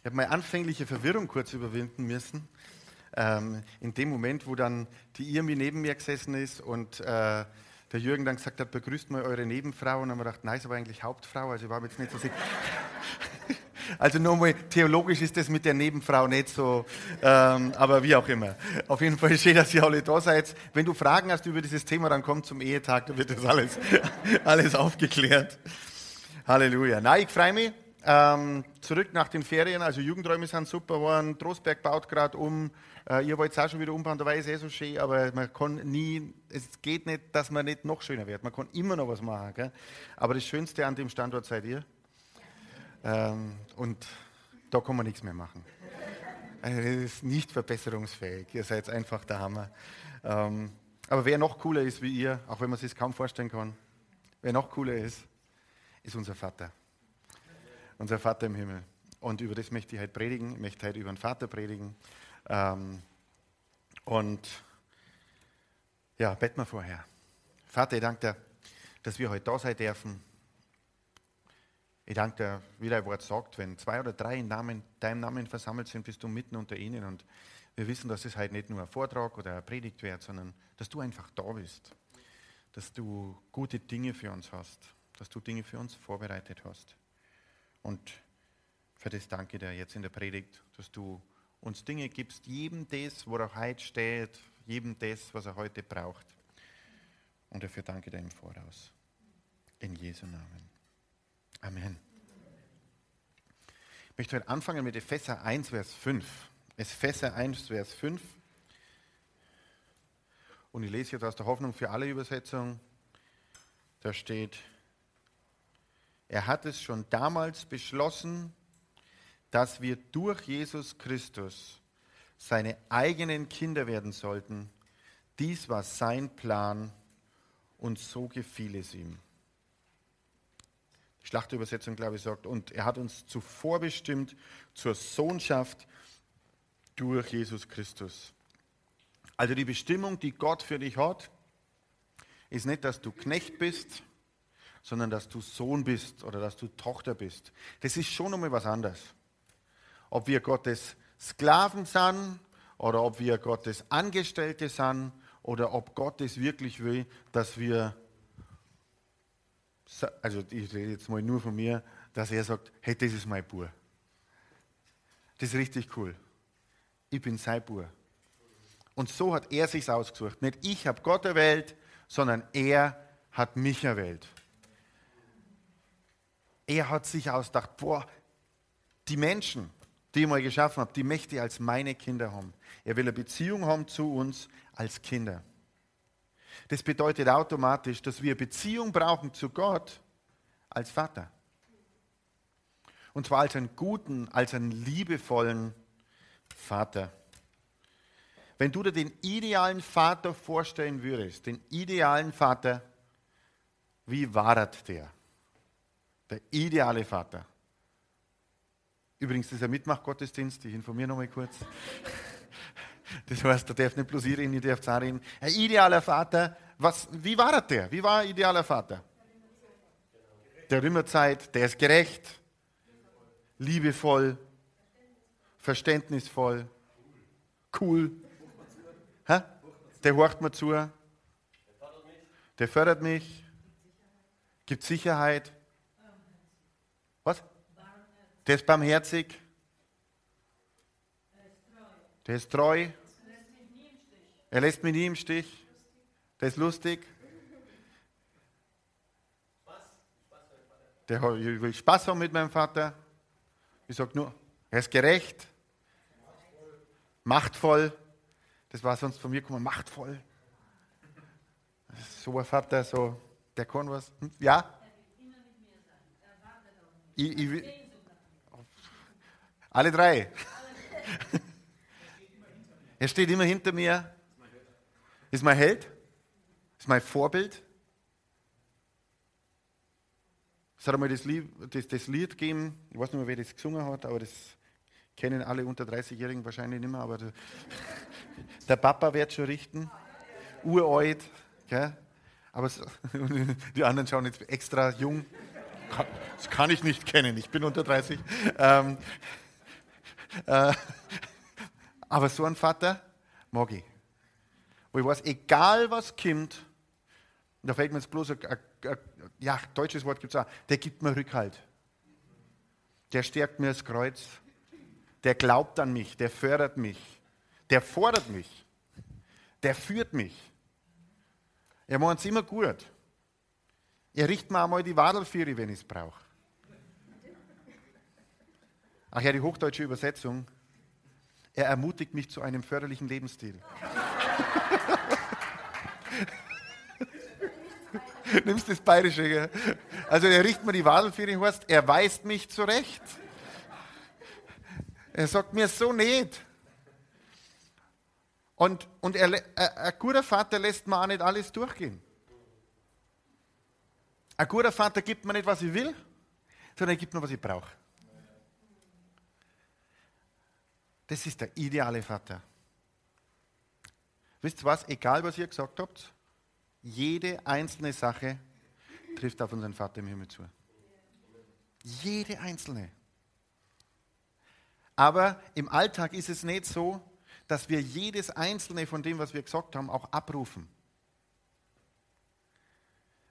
Ich habe meine anfängliche Verwirrung kurz überwinden müssen. Ähm, in dem Moment, wo dann die Irmi neben mir gesessen ist und äh, der Jürgen dann gesagt hat, begrüßt mal eure Nebenfrau. Und dann haben wir gedacht, nein, ist aber eigentlich Hauptfrau. Also ich war jetzt nicht so sicher. Also nochmal, theologisch ist das mit der Nebenfrau nicht so, ähm, aber wie auch immer. Auf jeden Fall schön, dass ihr alle da seid. Wenn du Fragen hast über dieses Thema, dann komm zum Ehetag, da wird das alles, alles aufgeklärt. Halleluja. Na, ich freue mich. Ähm, zurück nach den Ferien, also Jugendräume sind super geworden, Trostberg baut gerade um, äh, ihr wollt es auch schon wieder umbauen, da war es eh so schön, aber man kann nie, es geht nicht, dass man nicht noch schöner wird, man kann immer noch was machen. Gell? Aber das Schönste an dem Standort seid ihr ähm, und da kann man nichts mehr machen. Also, es ist nicht verbesserungsfähig, ihr seid einfach der Hammer. Ähm, aber wer noch cooler ist wie ihr, auch wenn man sich kaum vorstellen kann, wer noch cooler ist, ist unser Vater unser Vater im Himmel. Und über das möchte ich heute predigen. Ich möchte heute über den Vater predigen. Ähm, und ja, bett mal vorher. Vater, ich danke dir, dass wir heute da sein dürfen. Ich danke dir, wie dein Wort sagt, wenn zwei oder drei in Namen, deinem Namen versammelt sind, bist du mitten unter ihnen. Und wir wissen, dass es heute nicht nur ein Vortrag oder eine Predigt wird, sondern dass du einfach da bist. Dass du gute Dinge für uns hast. Dass du Dinge für uns vorbereitet hast. Und für das danke dir jetzt in der Predigt, dass du uns Dinge gibst, jedem das, wo er heute steht, jedem das, was er heute braucht. Und dafür danke dir im Voraus. In Jesu Namen. Amen. Ich möchte heute anfangen mit Epheser 1, Vers 5. Epheser 1, Vers 5. Und ich lese jetzt aus der Hoffnung für alle Übersetzung. Da steht, er hat es schon damals beschlossen, dass wir durch Jesus Christus seine eigenen Kinder werden sollten. Dies war sein Plan und so gefiel es ihm. Die Schlachterübersetzung, glaube ich, sagt, und er hat uns zuvor bestimmt zur Sohnschaft durch Jesus Christus. Also die Bestimmung, die Gott für dich hat, ist nicht, dass du Knecht bist, sondern dass du Sohn bist oder dass du Tochter bist. Das ist schon einmal was anderes. Ob wir Gottes Sklaven sind oder ob wir Gottes Angestellte sind oder ob Gott es wirklich will, dass wir, also ich rede jetzt mal nur von mir, dass er sagt, hey, das ist mein Bur. Das ist richtig cool. Ich bin sein Bur. Und so hat er sich ausgesucht. Nicht ich habe Gott erwählt, sondern er hat mich erwählt. Er hat sich ausgedacht, boah, die Menschen, die ich mal geschaffen habe, die möchte ich als meine Kinder haben. Er will eine Beziehung haben zu uns als Kinder. Das bedeutet automatisch, dass wir Beziehung brauchen zu Gott als Vater. Und zwar als einen guten, als einen liebevollen Vater. Wenn du dir den idealen Vater vorstellen würdest, den idealen Vater, wie war der? Der ideale Vater. Übrigens, das ist ein Mitmachgottesdienst, ich informiere noch mal kurz. Das heißt, da darf nicht bloß ihr reden, ihr dürft auch reden. Ein idealer Vater, was, wie war der? Wie war ein idealer Vater? Der Rümmerzeit, der ist gerecht, liebevoll, verständnisvoll, cool. Ha? Der horcht mir zu, der fördert mich, gibt Sicherheit. Der ist barmherzig. Der ist treu. Er lässt mich nie im Stich. Der ist lustig. Der will Spaß haben mit meinem Vater. Ich sage nur, er ist gerecht, machtvoll. Das war sonst von mir gekommen, machtvoll. So ein Vater, so, der kann was. Hm? Ja? Ich, ich, Alle drei. Er steht immer hinter mir. Ist mein Held. Ist mein Vorbild. Es hat einmal das Lied, das, das Lied gegeben, ich weiß nicht mehr, wer das gesungen hat, aber das kennen alle unter 30-Jährigen wahrscheinlich nicht mehr, aber der, der Papa wird schon richten. Uralt. Gell? Aber die anderen schauen jetzt extra jung. Das kann ich nicht kennen, ich bin unter 30. Ähm, äh, aber so ein Vater mag ich. Wo ich weiß, egal was kommt, da fällt mir jetzt bloß ein, ein, ein ja, deutsches Wort gibt es auch, der gibt mir Rückhalt. Der stärkt mir das Kreuz. Der glaubt an mich, der fördert mich, der fordert mich, der führt mich. Er macht es immer gut. Er richtet mir einmal die Wadelführer, wenn ich es brauche. Ach ja, die hochdeutsche Übersetzung. Er ermutigt mich zu einem förderlichen Lebensstil. Nimmst das Bayerische. Gell? Also er richtet mir die Wadel für den Horst, er weist mich zurecht. Er sagt mir so nicht. Und, und er, ein guter Vater lässt mir auch nicht alles durchgehen. Ein guter Vater gibt mir nicht, was ich will, sondern er gibt mir, was ich brauche. Das ist der ideale Vater. Wisst ihr was? Egal, was ihr gesagt habt, jede einzelne Sache trifft auf unseren Vater im Himmel zu. Jede einzelne. Aber im Alltag ist es nicht so, dass wir jedes einzelne von dem, was wir gesagt haben, auch abrufen.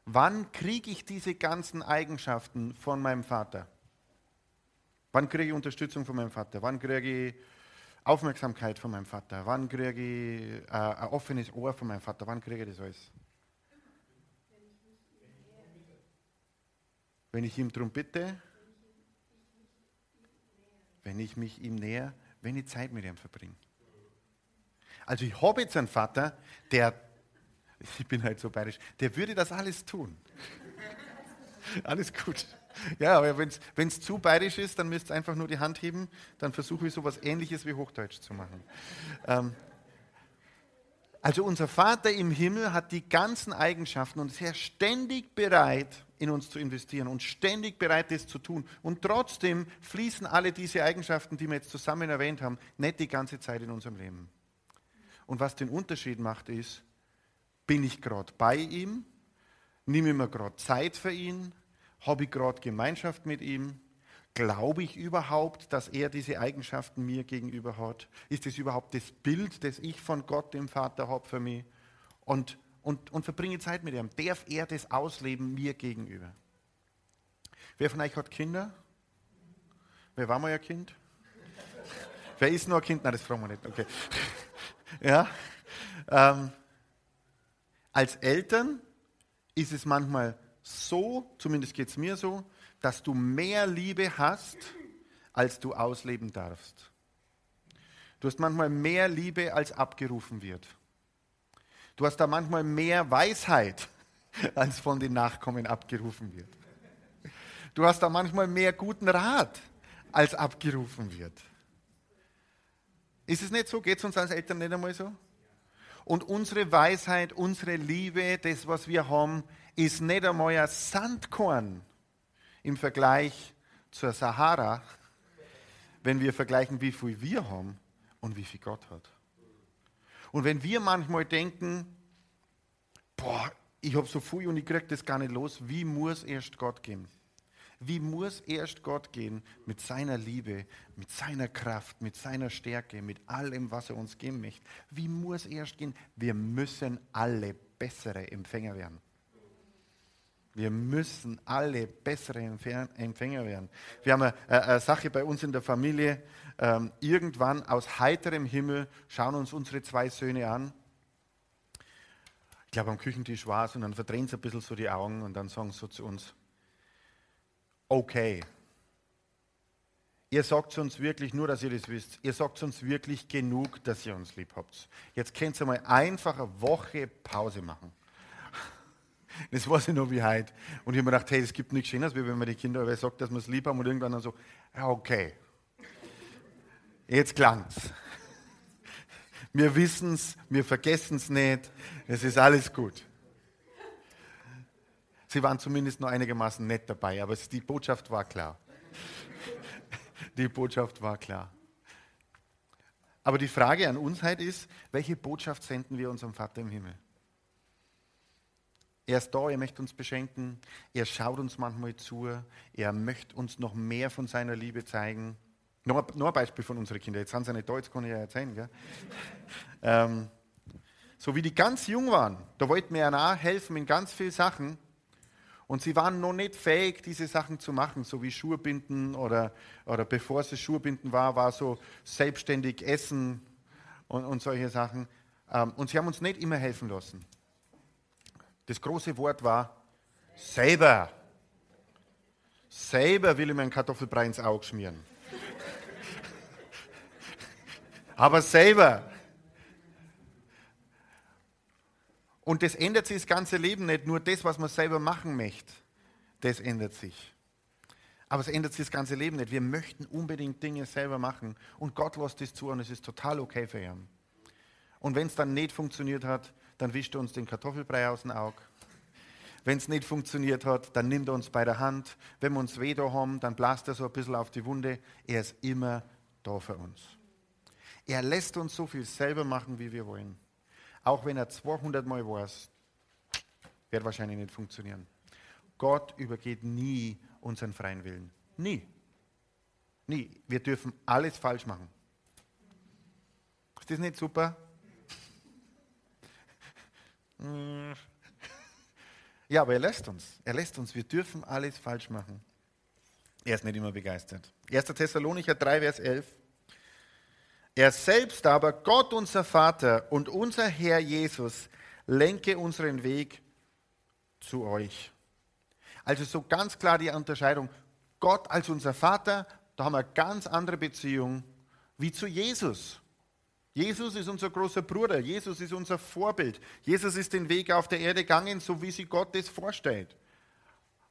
Wann kriege ich diese ganzen Eigenschaften von meinem Vater? Wann kriege ich Unterstützung von meinem Vater? Wann kriege ich Aufmerksamkeit von meinem Vater? Wann kriege ich äh, ein offenes Ohr von meinem Vater? Wann kriege ich das alles? Wenn ich ihm darum bitte, wenn ich mich ihm näher, wenn ich Zeit mit ihm verbringe. Also ich habe jetzt einen Vater, der, ich bin halt so bayerisch, der würde das alles tun. alles gut. Ja, aber wenn es zu bayerisch ist, dann müsst ihr einfach nur die Hand heben, dann versuche ich so etwas ähnliches wie Hochdeutsch zu machen. Ähm, also unser Vater im Himmel hat die ganzen Eigenschaften und ist ja ständig bereit, in uns zu investieren und ständig bereit, das zu tun. Und trotzdem fließen alle diese Eigenschaften, die wir jetzt zusammen erwähnt haben, nicht die ganze Zeit in unserem Leben. Und was den Unterschied macht, ist, bin ich gerade bei ihm, nehme ich mir gerade Zeit für ihn, habe ich gerade Gemeinschaft mit ihm, Glaube ich überhaupt, dass er diese Eigenschaften mir gegenüber hat? Ist es überhaupt das Bild, das ich von Gott, dem Vater, habe für mich? Und, und, und verbringe Zeit mit ihm. Darf er das ausleben mir gegenüber? Wer von euch hat Kinder? Wer war mal ein Kind? Wer ist nur ein Kind? Nein, das fragen wir nicht. Okay. Ja. Ähm, als Eltern ist es manchmal so, zumindest geht es mir so, dass du mehr Liebe hast, als du ausleben darfst. Du hast manchmal mehr Liebe, als abgerufen wird. Du hast da manchmal mehr Weisheit, als von den Nachkommen abgerufen wird. Du hast da manchmal mehr guten Rat, als abgerufen wird. Ist es nicht so? Geht es uns als Eltern nicht einmal so? Und unsere Weisheit, unsere Liebe, das, was wir haben, ist nicht einmal ein Sandkorn im Vergleich zur Sahara, wenn wir vergleichen, wie viel wir haben und wie viel Gott hat. Und wenn wir manchmal denken, boah, ich habe so viel und ich kriege das gar nicht los, wie muss erst Gott gehen? Wie muss erst Gott gehen mit seiner Liebe, mit seiner Kraft, mit seiner Stärke, mit allem, was er uns geben möchte? Wie muss erst gehen? Wir müssen alle bessere Empfänger werden. Wir müssen alle bessere Empfänger werden. Wir haben eine, eine Sache bei uns in der Familie. Ähm, irgendwann aus heiterem Himmel schauen uns unsere zwei Söhne an. Ich glaube, am Küchentisch war es und dann verdrehen sie ein bisschen so die Augen und dann sagen sie so zu uns: Okay, ihr sagt uns wirklich, nur dass ihr das wisst, ihr sagt uns wirklich genug, dass ihr uns lieb habt. Jetzt könnt ihr mal einfach eine Woche Pause machen. Das weiß ich noch wie heute. Und ich habe mir gedacht, hey, es gibt nichts Schönes, wie wenn man die Kinder sagt, dass wir es lieb haben und irgendwann dann so, ja, okay. Jetzt klang's. Wir wissen es, wir vergessen es nicht, es ist alles gut. Sie waren zumindest noch einigermaßen nett dabei, aber die Botschaft war klar. Die Botschaft war klar. Aber die Frage an uns heute ist, welche Botschaft senden wir unserem Vater im Himmel? Er ist da, er möchte uns beschenken, er schaut uns manchmal zu, er möchte uns noch mehr von seiner Liebe zeigen. Noch, noch ein Beispiel von unseren Kindern, jetzt sind sie nicht da, jetzt kann ich ja erzählen. Ähm, so wie die ganz jung waren, da wollten wir ja auch helfen in ganz vielen Sachen. Und sie waren noch nicht fähig, diese Sachen zu machen, so wie Schuhe binden oder, oder bevor sie Schuhe binden war, war so selbstständig essen und, und solche Sachen. Ähm, und sie haben uns nicht immer helfen lassen. Das große Wort war selber. Selber will ich mir einen Kartoffelbrei ins Auge schmieren. Aber selber. Und das ändert sich das ganze Leben nicht. Nur das, was man selber machen möchte, das ändert sich. Aber es ändert sich das ganze Leben nicht. Wir möchten unbedingt Dinge selber machen. Und Gott lässt das zu und es ist total okay für ihn. Und wenn es dann nicht funktioniert hat, dann wischt er uns den Kartoffelbrei aus dem Auge. Wenn es nicht funktioniert hat, dann nimmt er uns bei der Hand. Wenn wir uns weh da haben, dann blast er so ein bisschen auf die Wunde. Er ist immer da für uns. Er lässt uns so viel selber machen, wie wir wollen. Auch wenn er 200 Mal weiß, wird wahrscheinlich nicht funktionieren. Gott übergeht nie unseren freien Willen. Nie. Nie. Wir dürfen alles falsch machen. Ist das nicht super? Ja, aber er lässt uns. Er lässt uns. Wir dürfen alles falsch machen. Er ist nicht immer begeistert. 1. Thessalonicher 3, Vers 11. Er selbst aber, Gott unser Vater und unser Herr Jesus, lenke unseren Weg zu euch. Also so ganz klar die Unterscheidung. Gott als unser Vater, da haben wir eine ganz andere Beziehung wie zu Jesus. Jesus ist unser großer Bruder, Jesus ist unser Vorbild. Jesus ist den Weg auf der Erde gegangen, so wie sich Gott das vorstellt.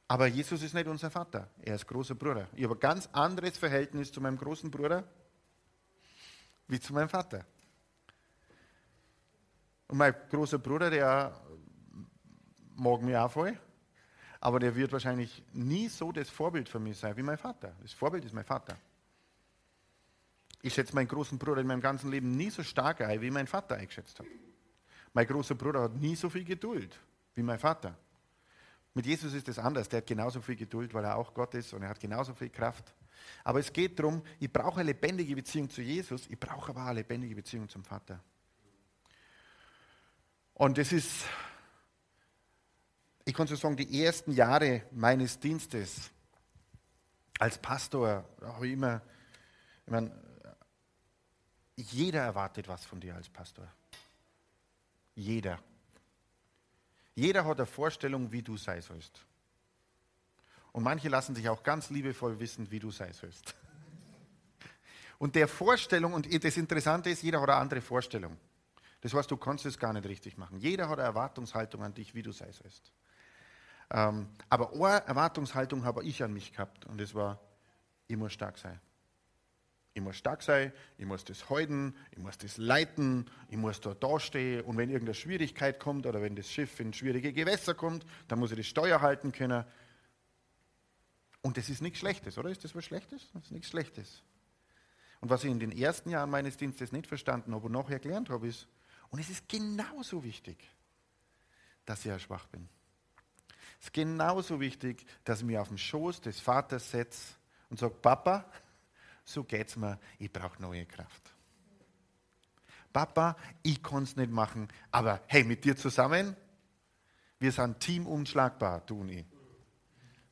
Aber Jesus ist nicht unser Vater, er ist großer Bruder. Ich habe ein ganz anderes Verhältnis zu meinem großen Bruder wie zu meinem Vater. Und mein großer Bruder, der mag mich auch voll, aber der wird wahrscheinlich nie so das Vorbild für mich sein wie mein Vater. Das Vorbild ist mein Vater. Ich schätze meinen großen Bruder in meinem ganzen Leben nie so stark ein, wie mein Vater eingeschätzt hat. Mein großer Bruder hat nie so viel Geduld wie mein Vater. Mit Jesus ist es anders. Der hat genauso viel Geduld, weil er auch Gott ist und er hat genauso viel Kraft. Aber es geht darum, ich brauche eine lebendige Beziehung zu Jesus, ich brauche aber eine lebendige Beziehung zum Vater. Und das ist, ich kann so sagen, die ersten Jahre meines Dienstes als Pastor, habe ich immer, ich meine, jeder erwartet was von dir als Pastor. Jeder. Jeder hat eine Vorstellung, wie du sein sollst. Und manche lassen sich auch ganz liebevoll wissen, wie du sein sollst. Und der Vorstellung, und das Interessante ist, jeder hat eine andere Vorstellung. Das heißt, du kannst es gar nicht richtig machen. Jeder hat eine Erwartungshaltung an dich, wie du sein sollst. Ähm, aber eine Erwartungshaltung habe ich an mich gehabt und das war, ich muss stark sein. Ich muss stark sein, ich muss das halten, ich muss das leiten, ich muss da dastehen und wenn irgendeine Schwierigkeit kommt oder wenn das Schiff in schwierige Gewässer kommt, dann muss ich das Steuer halten können. Und das ist nichts Schlechtes, oder? Ist das was Schlechtes? Das ist nichts Schlechtes. Und was ich in den ersten Jahren meines Dienstes nicht verstanden habe und nachher gelernt habe, ist, und es ist genauso wichtig, dass ich ja schwach bin. Es ist genauso wichtig, dass ich mich auf den Schoß des Vaters setze und sage, Papa, so geht es mir, ich brauche neue Kraft. Papa, ich kann es nicht machen, aber hey, mit dir zusammen, wir sind Team unschlagbar, du und ich.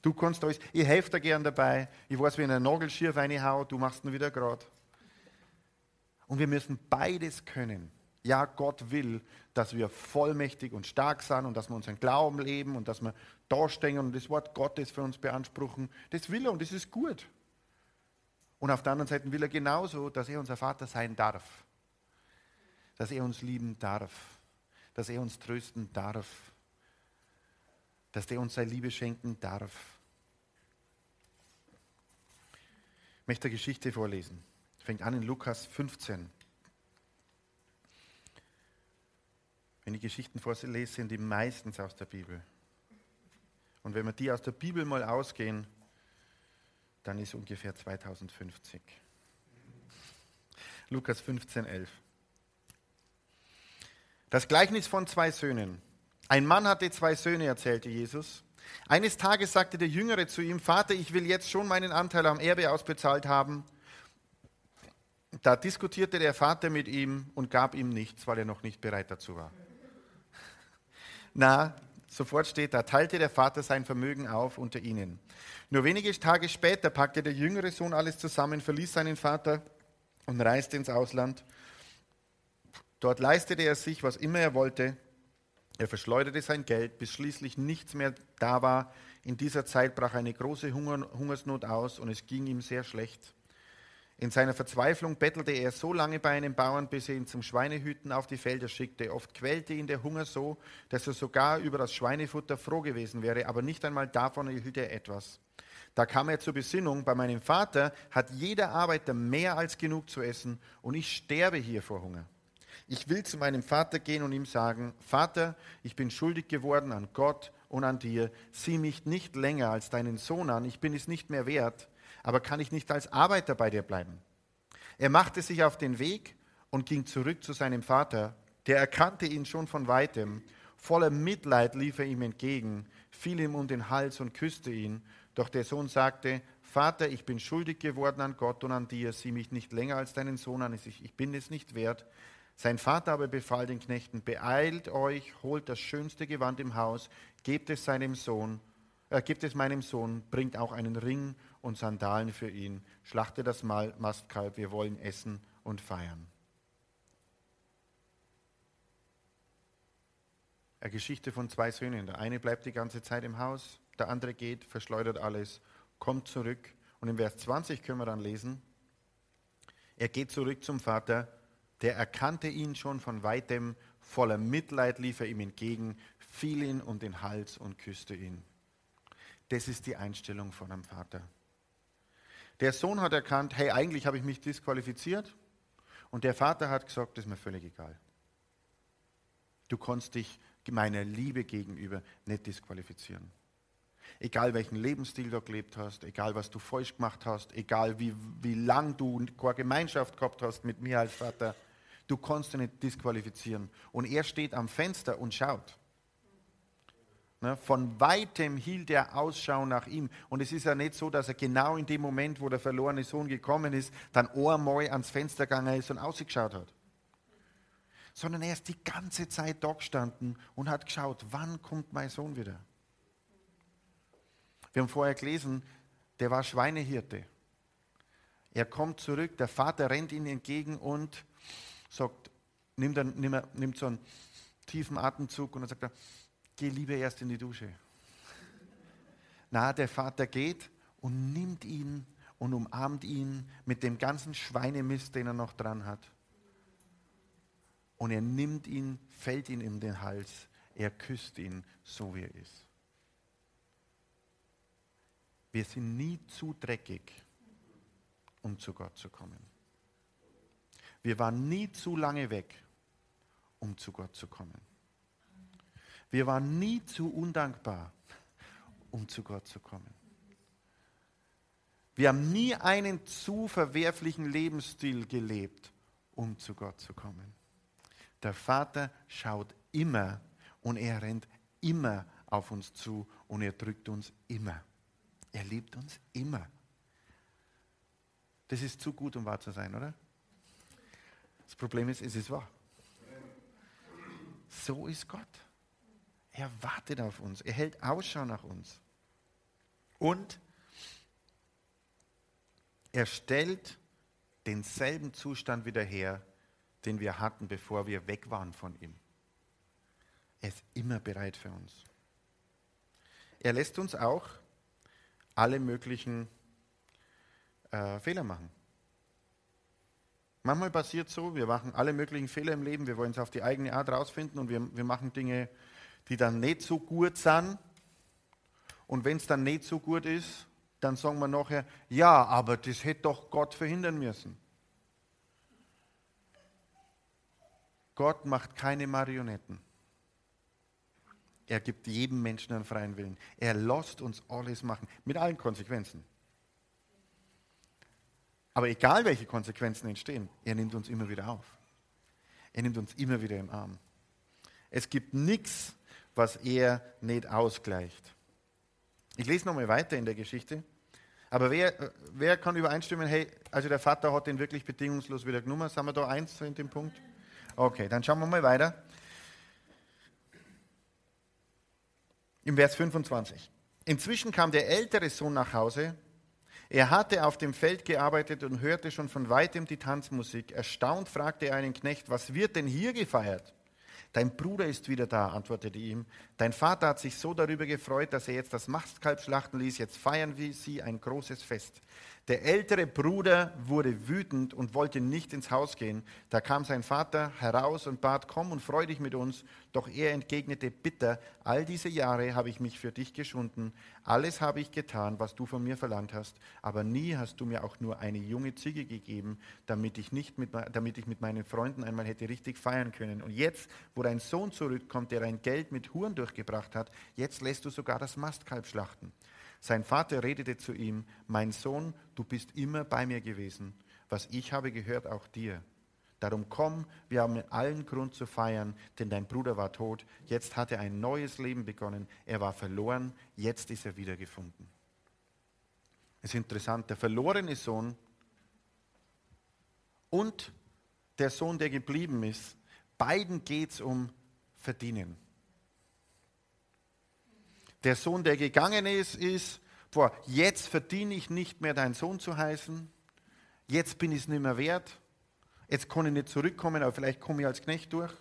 Du kannst alles, ich helfe dir gern dabei. Ich weiß, wie ich Nagel schief reinhau, du machst ihn wieder gerade. Und wir müssen beides können. Ja, Gott will, dass wir vollmächtig und stark sind und dass wir unseren Glauben leben und dass wir dastehen und das Wort Gottes für uns beanspruchen. Das will er und das ist gut. Und auf der anderen Seite will er genauso, dass er unser Vater sein darf. Dass er uns lieben darf. Dass er uns trösten darf dass der uns seine Liebe schenken darf. Ich möchte eine Geschichte vorlesen Fängt an in Lukas 15. Wenn ich Geschichten vorlese, sind die meistens aus der Bibel. Und wenn wir die aus der Bibel mal ausgehen, dann ist ungefähr 2050. Lukas 15, 11. Das Gleichnis von zwei Söhnen. Ein Mann hatte zwei Söhne, erzählte Jesus. Eines Tages sagte der Jüngere zu ihm, Vater, ich will jetzt schon meinen Anteil am Erbe ausbezahlt haben. Da diskutierte der Vater mit ihm und gab ihm nichts, weil er noch nicht bereit dazu war. Na, sofort steht da, teilte der Vater sein Vermögen auf unter ihnen. Nur wenige Tage später packte der jüngere Sohn alles zusammen, verließ seinen Vater und reiste ins Ausland. Dort leistete er sich, was immer er wollte. Er verschleuderte sein Geld, bis schließlich nichts mehr da war. In dieser Zeit brach eine große Hunger, Hungersnot aus und es ging ihm sehr schlecht. In seiner Verzweiflung bettelte er so lange bei einem Bauern, bis er ihn zum Schweinehüten auf die Felder schickte. Oft quälte ihn der Hunger so, dass er sogar über das Schweinefutter froh gewesen wäre, aber nicht einmal davon erhielt er etwas. Da kam er zur Besinnung, bei meinem Vater hat jeder Arbeiter mehr als genug zu essen und ich sterbe hier vor Hunger. Ich will zu meinem Vater gehen und ihm sagen, Vater, ich bin schuldig geworden an Gott und an dir. Sieh mich nicht länger als deinen Sohn an, ich bin es nicht mehr wert aber kann ich nicht als Arbeiter bei dir bleiben? Er machte sich auf den Weg und ging zurück zu seinem Vater. Der erkannte ihn schon von weitem. Voller Mitleid lief er ihm entgegen, fiel ihm um den Hals und küsste ihn. Doch der Sohn sagte, Vater, ich bin schuldig geworden an Gott und an dir, sieh mich nicht länger als deinen Sohn an, ich bin es nicht wert. Sein Vater aber befahl den Knechten, beeilt euch, holt das schönste Gewand im Haus, gebt es seinem Sohn, äh, gebt es meinem Sohn, bringt auch einen Ring und Sandalen für ihn. Schlachte das Mastkalb, wir wollen essen und feiern. Eine Geschichte von zwei Söhnen. Der eine bleibt die ganze Zeit im Haus, der andere geht, verschleudert alles, kommt zurück. Und im Vers 20 können wir dann lesen, er geht zurück zum Vater, der erkannte ihn schon von weitem, voller Mitleid lief er ihm entgegen, fiel ihn um den Hals und küsste ihn. Das ist die Einstellung von einem Vater. Der Sohn hat erkannt, hey, eigentlich habe ich mich disqualifiziert. Und der Vater hat gesagt, das ist mir völlig egal. Du kannst dich meiner Liebe gegenüber nicht disqualifizieren. Egal welchen Lebensstil du gelebt hast, egal was du falsch gemacht hast, egal wie, wie lang du keine Gemeinschaft gehabt hast mit mir als Vater, du kannst dich nicht disqualifizieren. Und er steht am Fenster und schaut. Ne, von weitem hielt er Ausschau nach ihm. Und es ist ja nicht so, dass er genau in dem Moment, wo der verlorene Sohn gekommen ist, dann einmal ans Fenster gegangen ist und ausgeschaut hat. Sondern er ist die ganze Zeit da gestanden und hat geschaut, wann kommt mein Sohn wieder. Wir haben vorher gelesen, der war Schweinehirte. Er kommt zurück, der Vater rennt ihm entgegen und sagt, nimmt, nimmt, nimmt so einen tiefen Atemzug und dann sagt er, geh lieber erst in die Dusche. Na, der Vater geht und nimmt ihn und umarmt ihn mit dem ganzen Schweinemist, den er noch dran hat. Und er nimmt ihn, fällt ihn in den Hals, er küsst ihn, so wie er ist. Wir sind nie zu dreckig, um zu Gott zu kommen. Wir waren nie zu lange weg, um zu Gott zu kommen. Wir waren nie zu undankbar, um zu Gott zu kommen. Wir haben nie einen zu verwerflichen Lebensstil gelebt, um zu Gott zu kommen. Der Vater schaut immer und er rennt immer auf uns zu und er drückt uns immer. Er liebt uns immer. Das ist zu gut, um wahr zu sein, oder? Das Problem ist, es ist wahr. So ist Gott. Er wartet auf uns. Er hält Ausschau nach uns. Und er stellt denselben Zustand wieder her, den wir hatten, bevor wir weg waren von ihm. Er ist immer bereit für uns. Er lässt uns auch alle möglichen äh, Fehler machen. Manchmal passiert so, wir machen alle möglichen Fehler im Leben, wir wollen es auf die eigene Art rausfinden und wir, wir machen Dinge, die dann nicht so gut sind. Und wenn es dann nicht so gut ist, dann sagen wir nachher, ja, aber das hätte doch Gott verhindern müssen. Gott macht keine Marionetten. Er gibt jedem Menschen einen freien Willen. Er lässt uns alles machen, mit allen Konsequenzen. Aber egal, welche Konsequenzen entstehen, er nimmt uns immer wieder auf. Er nimmt uns immer wieder im Arm. Es gibt nichts, was er nicht ausgleicht. Ich lese nochmal weiter in der Geschichte. Aber wer, wer kann übereinstimmen, hey, also der Vater hat den wirklich bedingungslos wieder genommen? Sind wir da eins in dem Punkt? Okay, dann schauen wir mal weiter. Im Vers 25. Inzwischen kam der ältere Sohn nach Hause. Er hatte auf dem Feld gearbeitet und hörte schon von weitem die Tanzmusik. Erstaunt fragte er einen Knecht, was wird denn hier gefeiert? Dein Bruder ist wieder da, antwortete ihm. Dein Vater hat sich so darüber gefreut, dass er jetzt das Mastkalb schlachten ließ. Jetzt feiern wir sie ein großes Fest. Der ältere Bruder wurde wütend und wollte nicht ins Haus gehen. Da kam sein Vater heraus und bat, komm und freu dich mit uns. Doch er entgegnete bitter, all diese Jahre habe ich mich für dich geschunden. Alles habe ich getan, was du von mir verlangt hast. Aber nie hast du mir auch nur eine junge Ziege gegeben, damit ich, nicht mit, damit ich mit meinen Freunden einmal hätte richtig feiern können. Und jetzt, wo dein Sohn zurückkommt, der dein Geld mit Huren durchgebracht hat, jetzt lässt du sogar das Mastkalb schlachten. Sein Vater redete zu ihm, mein Sohn, du bist immer bei mir gewesen. Was ich habe gehört, auch dir. Darum komm, wir haben allen Grund zu feiern, denn dein Bruder war tot, jetzt hat er ein neues Leben begonnen, er war verloren, jetzt ist er wiedergefunden. Es ist interessant, der verlorene Sohn und der Sohn, der geblieben ist, beiden geht es um Verdienen. Der Sohn, der gegangen ist, ist, boah, jetzt verdiene ich nicht mehr dein Sohn zu heißen, jetzt bin ich es nicht mehr wert, jetzt kann ich nicht zurückkommen, aber vielleicht komme ich als Knecht durch.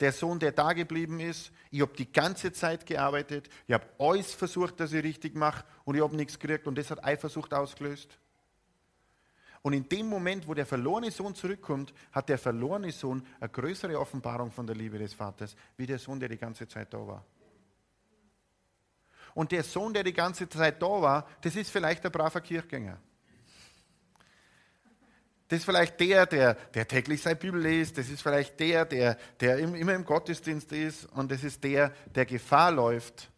Der Sohn, der da geblieben ist, ich habe die ganze Zeit gearbeitet, ich habe alles versucht, dass ich richtig mache und ich habe nichts gekriegt und das hat Eifersucht ausgelöst. Und in dem Moment, wo der verlorene Sohn zurückkommt, hat der verlorene Sohn eine größere Offenbarung von der Liebe des Vaters, wie der Sohn, der die ganze Zeit da war. Und der Sohn, der die ganze Zeit da war, das ist vielleicht ein braver Kirchgänger. Das ist vielleicht der, der, der täglich seine Bibel liest. Das ist vielleicht der, der, der immer im Gottesdienst ist. Und das ist der, der Gefahr läuft,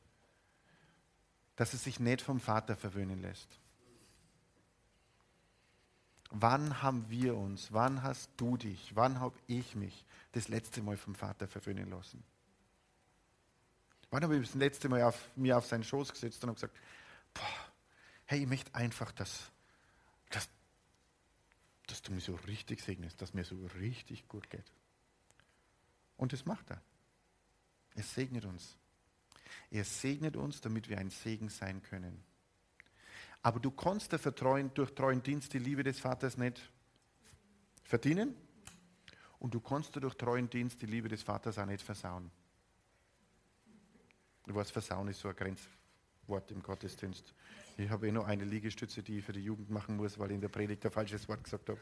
dass er sich nicht vom Vater verwöhnen lässt. Wann haben wir uns, wann hast du dich, wann habe ich mich das letzte Mal vom Vater verwöhnen lassen? Wann habe ich das letzte Mal auf, mir auf seinen Schoß gesetzt und habe gesagt, boah, hey, ich möchte einfach, dass, dass, dass du mich so richtig segnest, dass mir so richtig gut geht. Und das macht er. Er segnet uns. Er segnet uns, damit wir ein Segen sein können. Aber du kannst dafür treuen, durch treuen Dienst die Liebe des Vaters nicht verdienen und du kannst durch treuen Dienst die Liebe des Vaters auch nicht versauen. Du weißt, versauen ist so ein Grenzwort im Gottesdienst. Ich habe eh noch eine Liegestütze, die ich für die Jugend machen muss, weil ich in der Predigt ein falsches Wort gesagt habe.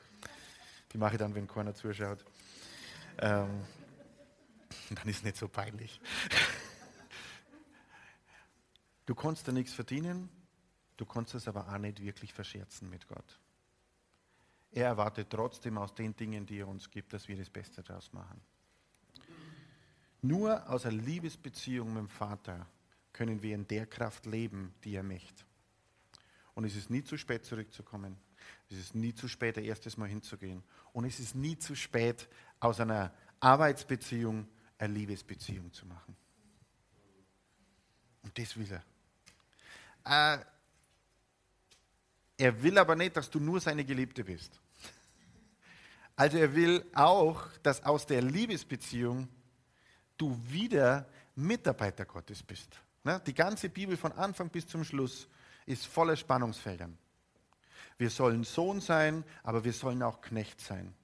Die mache ich dann, wenn keiner zuschaut. Ähm, dann ist es nicht so peinlich. Du kannst da nichts verdienen, du kannst es aber auch nicht wirklich verscherzen mit Gott. Er erwartet trotzdem aus den Dingen, die er uns gibt, dass wir das Beste daraus machen. Nur aus einer Liebesbeziehung mit dem Vater können wir in der Kraft leben, die er möchte. Und es ist nie zu spät zurückzukommen. Es ist nie zu spät, ein erstes Mal hinzugehen. Und es ist nie zu spät, aus einer Arbeitsbeziehung eine Liebesbeziehung zu machen. Und das will er. Äh, er will aber nicht, dass du nur seine Geliebte bist. Also er will auch, dass aus der Liebesbeziehung du wieder Mitarbeiter Gottes bist. Ne? Die ganze Bibel von Anfang bis zum Schluss ist voller Spannungsfeldern. Wir sollen Sohn sein, aber wir sollen auch Knecht sein.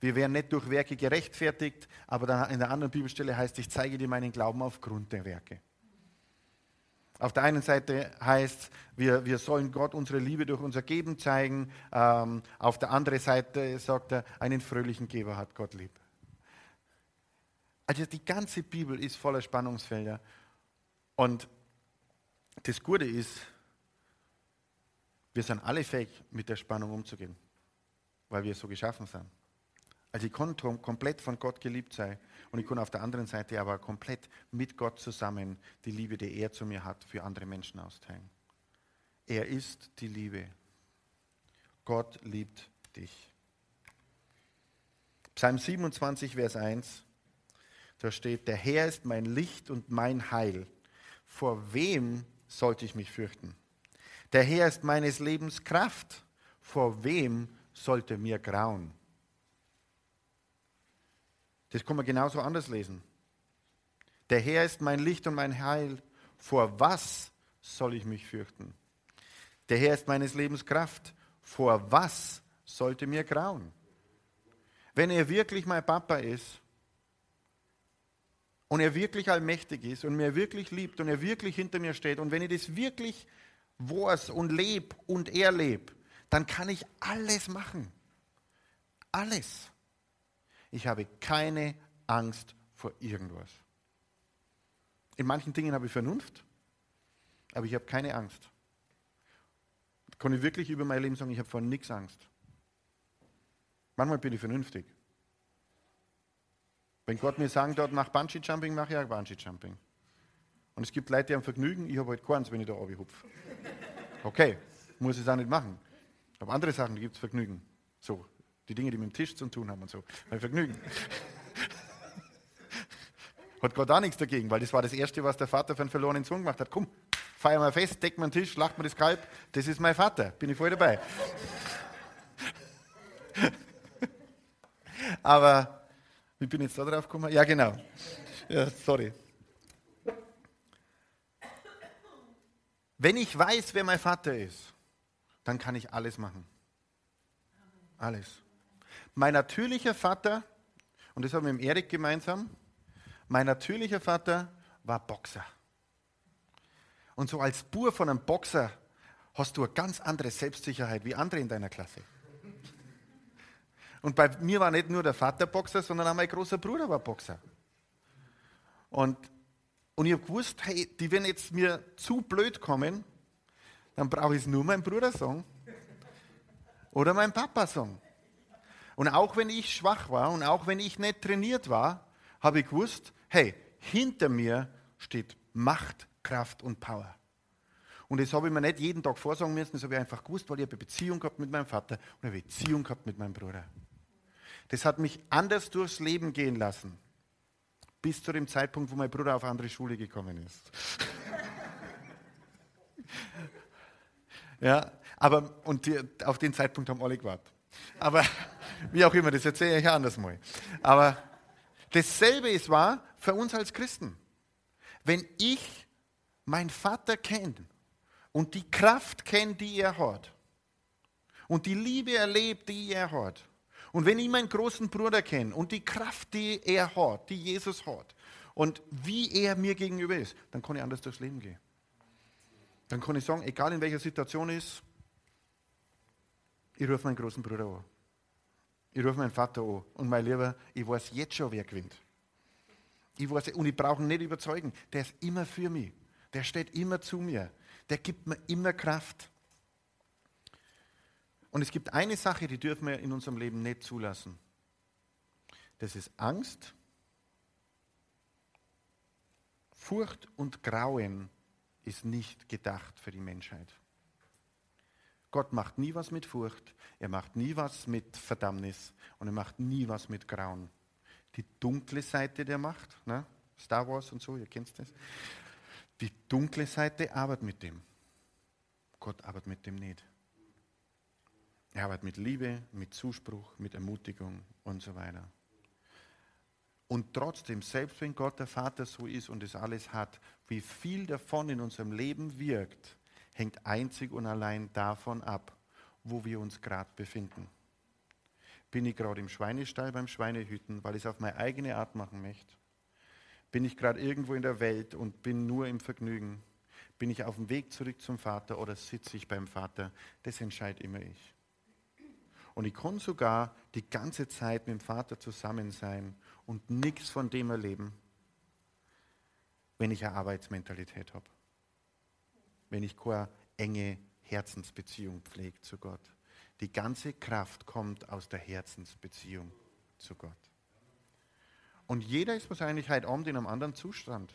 Wir werden nicht durch Werke gerechtfertigt, aber dann in der anderen Bibelstelle heißt, ich zeige dir meinen Glauben aufgrund der Werke. Auf der einen Seite heißt, wir, wir sollen Gott unsere Liebe durch unser Geben zeigen. Ähm, auf der anderen Seite sagt er, einen fröhlichen Geber hat Gott lieb. Also die ganze Bibel ist voller Spannungsfelder. Und das Gute ist, wir sind alle fähig, mit der Spannung umzugehen, weil wir so geschaffen sind. Also ich kann komplett von Gott geliebt sein und ich kann auf der anderen Seite aber komplett mit Gott zusammen die Liebe, die er zu mir hat, für andere Menschen austeilen. Er ist die Liebe. Gott liebt dich. Psalm 27, Vers 1, da steht, der Herr ist mein Licht und mein Heil. Vor wem sollte ich mich fürchten? Der Herr ist meines Lebens Kraft. Vor wem sollte mir grauen? Das kann man genauso anders lesen. Der Herr ist mein Licht und mein Heil. Vor was soll ich mich fürchten? Der Herr ist meines Lebens Kraft. Vor was sollte mir grauen? Wenn er wirklich mein Papa ist und er wirklich allmächtig ist und mir wirklich liebt und er wirklich hinter mir steht und wenn ich das wirklich weiß und lebe und er lebt, dann kann ich alles machen. Alles. Ich habe keine Angst vor irgendwas. In manchen Dingen habe ich Vernunft, aber ich habe keine Angst. Kann ich wirklich über mein Leben sagen, ich habe vor nichts Angst. Manchmal bin ich vernünftig. Wenn Gott mir sagen dort mach Bungee Jumping, mache ich auch Bungee Jumping. Und es gibt Leute, die haben Vergnügen, ich habe halt keins, wenn ich da hupfe. Okay, muss ich es auch nicht machen. Aber andere Sachen, gibt es Vergnügen. So, die Dinge, die mit dem Tisch zu tun haben und so. Mein Vergnügen. Hat Gott auch nichts dagegen, weil das war das Erste, was der Vater für einen verlorenen Sohn gemacht hat. Komm, feier mal fest, deck mal den Tisch, lacht mal das Kalb. Das ist mein Vater. Bin ich voll dabei. Aber, wie bin ich jetzt da drauf gekommen? Ja, genau. Ja, sorry. Wenn ich weiß, wer mein Vater ist, dann kann ich alles machen. Alles. Mein natürlicher Vater, und das haben wir mit Erik gemeinsam, mein natürlicher Vater war Boxer. Und so als Bur von einem Boxer hast du eine ganz andere Selbstsicherheit wie andere in deiner Klasse. Und bei mir war nicht nur der Vater Boxer, sondern auch mein großer Bruder war Boxer. Und, und ich habe gewusst, hey, die werden jetzt mir zu blöd kommen, dann brauche ich es nur meinem Bruder sagen oder meinem Papa sagen. Und auch wenn ich schwach war und auch wenn ich nicht trainiert war, habe ich gewusst, hey, hinter mir steht Macht, Kraft und Power. Und das habe ich mir nicht jeden Tag vorsagen müssen, das habe ich einfach gewusst, weil ich eine Beziehung gehabt mit meinem Vater und eine Beziehung gehabt mit meinem Bruder. Das hat mich anders durchs Leben gehen lassen, bis zu dem Zeitpunkt, wo mein Bruder auf andere Schule gekommen ist. ja, aber und die, auf den Zeitpunkt haben alle gewartet. Aber wie auch immer, das erzähle ich anders mal. Aber dasselbe ist wahr für uns als Christen. Wenn ich meinen Vater kenne und die Kraft kenne, die er hat, und die Liebe erlebt, die er hat, und wenn ich meinen großen Bruder kenne und die Kraft, die er hat, die Jesus hat, und wie er mir gegenüber ist, dann kann ich anders durchs Leben gehen. Dann kann ich sagen, egal in welcher Situation ist, ich rufe meinen großen Bruder an. Ich rufe meinen Vater an. Und mein Lieber, ich weiß jetzt schon, wer gewinnt. Ich weiß, und ich brauche ihn nicht überzeugen. Der ist immer für mich. Der steht immer zu mir. Der gibt mir immer Kraft. Und es gibt eine Sache, die dürfen wir in unserem Leben nicht zulassen. Das ist Angst, Furcht und Grauen ist nicht gedacht für die Menschheit. Gott macht nie was mit Furcht, er macht nie was mit Verdammnis und er macht nie was mit Grauen. Die dunkle Seite der Macht, ne? Star Wars und so, ihr kennt das. Die dunkle Seite arbeitet mit dem. Gott arbeitet mit dem nicht. Er arbeitet mit Liebe, mit Zuspruch, mit Ermutigung und so weiter. Und trotzdem, selbst wenn Gott der Vater so ist und es alles hat, wie viel davon in unserem Leben wirkt, hängt einzig und allein davon ab, wo wir uns gerade befinden. Bin ich gerade im Schweinestall beim Schweinehüten, weil ich es auf meine eigene Art machen möchte? Bin ich gerade irgendwo in der Welt und bin nur im Vergnügen? Bin ich auf dem Weg zurück zum Vater oder sitze ich beim Vater? Das entscheide immer ich. Und ich kann sogar die ganze Zeit mit dem Vater zusammen sein und nichts von dem erleben, wenn ich eine Arbeitsmentalität habe wenn ich keine enge Herzensbeziehung pflege zu Gott. Die ganze Kraft kommt aus der Herzensbeziehung zu Gott. Und jeder ist wahrscheinlich heute Abend in einem anderen Zustand.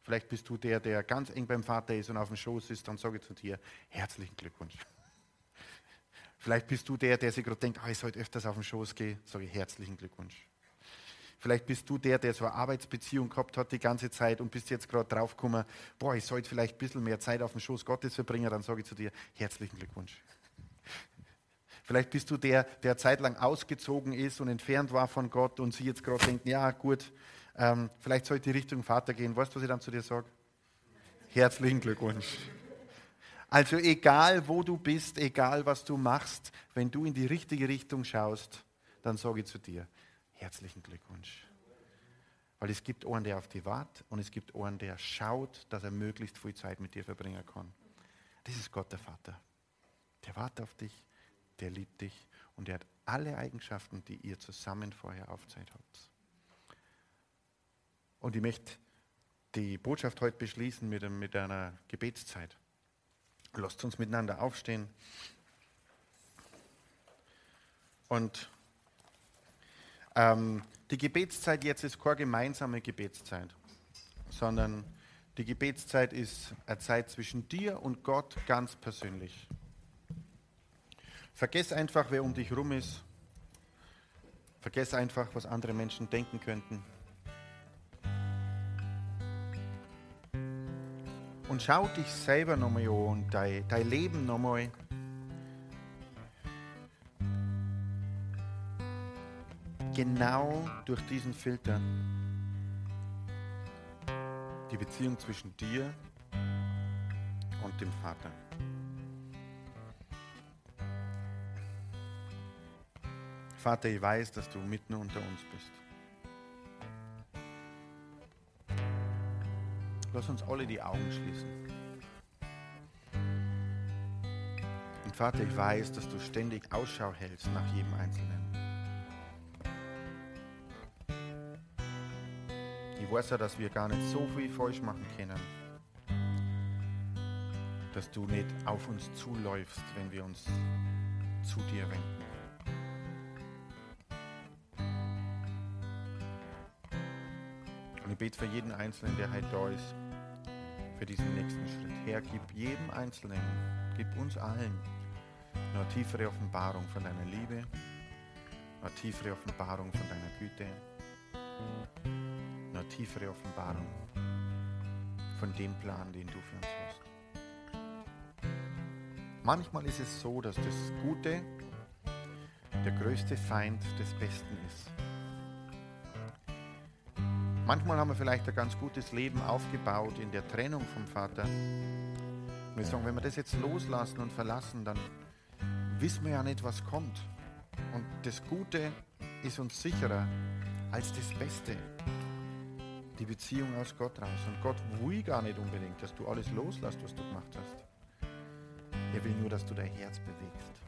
Vielleicht bist du der, der ganz eng beim Vater ist und auf dem Schoß ist, dann sage ich zu dir, herzlichen Glückwunsch. Vielleicht bist du der, der sich gerade denkt, oh, ich sollte öfters auf den Schoß gehen, sage ich herzlichen Glückwunsch. Vielleicht bist du der, der so eine Arbeitsbeziehung gehabt hat die ganze Zeit und bist jetzt gerade draufgekommen, boah, ich sollte vielleicht ein bisschen mehr Zeit auf dem Schoß Gottes verbringen, dann sage ich zu dir, herzlichen Glückwunsch. Vielleicht bist du der, der zeitlang ausgezogen ist und entfernt war von Gott und sie jetzt gerade denkt, ja gut, ähm, vielleicht sollte die Richtung Vater gehen. Weißt du, was ich dann zu dir sage? Herzlichen Glückwunsch. Also egal, wo du bist, egal, was du machst, wenn du in die richtige Richtung schaust, dann sage ich zu dir, herzlichen Glückwunsch. Weil es gibt einen, der auf dich wartet und es gibt einen, der schaut, dass er möglichst viel Zeit mit dir verbringen kann. Das ist Gott der Vater. Der wartet auf dich, der liebt dich und der hat alle Eigenschaften, die ihr zusammen vorher aufgezeigt habt. Und ich möchte die Botschaft heute beschließen mit, mit einer Gebetszeit. Lasst uns miteinander aufstehen. Und ähm, die Gebetszeit jetzt ist keine gemeinsame Gebetszeit, sondern die Gebetszeit ist eine Zeit zwischen dir und Gott ganz persönlich. Vergess einfach, wer um dich rum ist. Vergess einfach, was andere Menschen denken könnten. Und schau dich selber nochmal an und dein, dein Leben nochmal. Genau durch diesen Filter. Die Beziehung zwischen dir und dem Vater. Vater, ich weiß, dass du mitten unter uns bist. Lass uns alle die Augen schließen. Und Vater, ich weiß, dass du ständig Ausschau hältst nach jedem Einzelnen. Ich weiß ja, dass wir gar nicht so viel falsch machen können, dass du nicht auf uns zuläufst, wenn wir uns zu dir wenden. Und ich bete für jeden Einzelnen, der heute da ist, für diesen nächsten Schritt. Herr, gib jedem Einzelnen, gib uns allen eine tiefere Offenbarung von deiner Liebe, eine tiefere Offenbarung von deiner Güte, eine tiefere Offenbarung von dem Plan, den du für uns hast. Manchmal ist es so, dass das Gute der größte Feind des Besten ist. Manchmal haben wir vielleicht ein ganz gutes Leben aufgebaut in der Trennung vom Vater. Und wir sagen, wenn wir das jetzt loslassen und verlassen, dann wissen wir ja nicht, was kommt. Und das Gute ist uns sicherer als das Beste. Die Beziehung aus Gott raus. Und Gott will gar nicht unbedingt, dass du alles loslässt, was du gemacht hast. Er will nur, dass du dein Herz bewegst.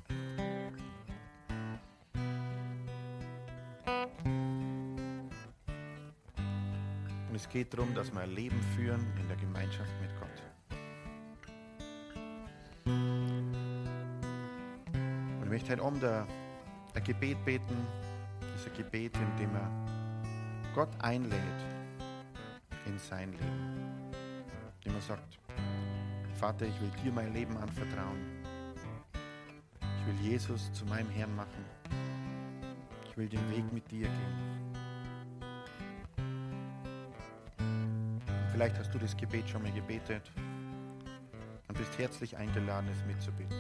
Es geht darum, dass wir ein Leben führen in der Gemeinschaft mit Gott. Und ich möchte heute ein, ein Gebet beten. Das ist ein Gebet, in dem er Gott einlädt in sein Leben. Indem er sagt, Vater, ich will dir mein Leben anvertrauen. Ich will Jesus zu meinem Herrn machen. Ich will den Weg mit dir gehen. Vielleicht hast du das Gebet schon mal gebetet und bist herzlich eingeladen, es mitzubeten.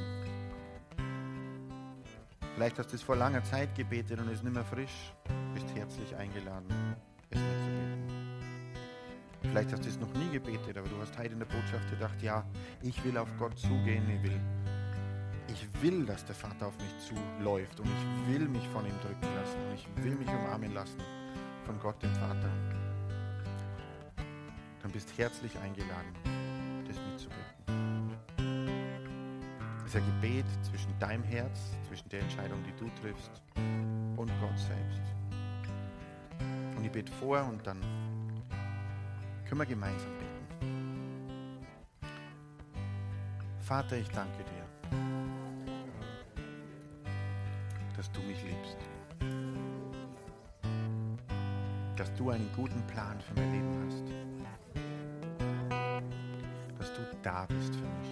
Vielleicht hast du es vor langer Zeit gebetet und es ist nicht mehr frisch, bist herzlich eingeladen, es mitzubeten. Vielleicht hast du es noch nie gebetet, aber du hast heute in der Botschaft gedacht, ja, ich will auf Gott zugehen, ich will, ich will, dass der Vater auf mich zuläuft und ich will mich von ihm drücken lassen und ich will mich umarmen lassen von Gott, dem Vater dann bist herzlich eingeladen, das mitzubeten. Es ist ein Gebet zwischen deinem Herz, zwischen der Entscheidung, die du triffst, und Gott selbst. Und ich bete vor und dann können wir gemeinsam beten. Vater, ich danke dir, dass du mich liebst. dass du einen guten Plan für mein Leben hast. Da bist für mich.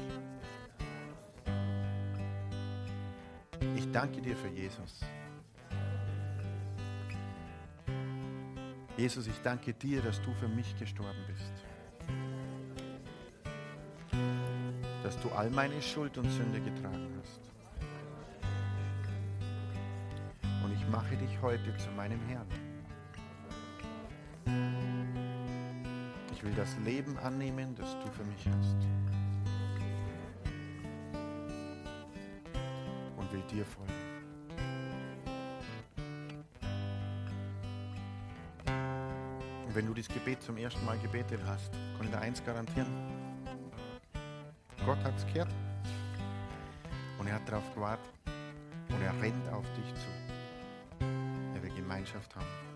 Ich danke dir für Jesus. Jesus, ich danke dir, dass du für mich gestorben bist. Dass du all meine Schuld und Sünde getragen hast. Und ich mache dich heute zu meinem Herrn. Ich will das Leben annehmen, das du für mich hast. Und will dir folgen. Und wenn du dieses Gebet zum ersten Mal gebetet hast, kann ich dir eins garantieren. Gott hat es gehört. Und er hat darauf gewartet. Und er rennt auf dich zu. Er will Gemeinschaft haben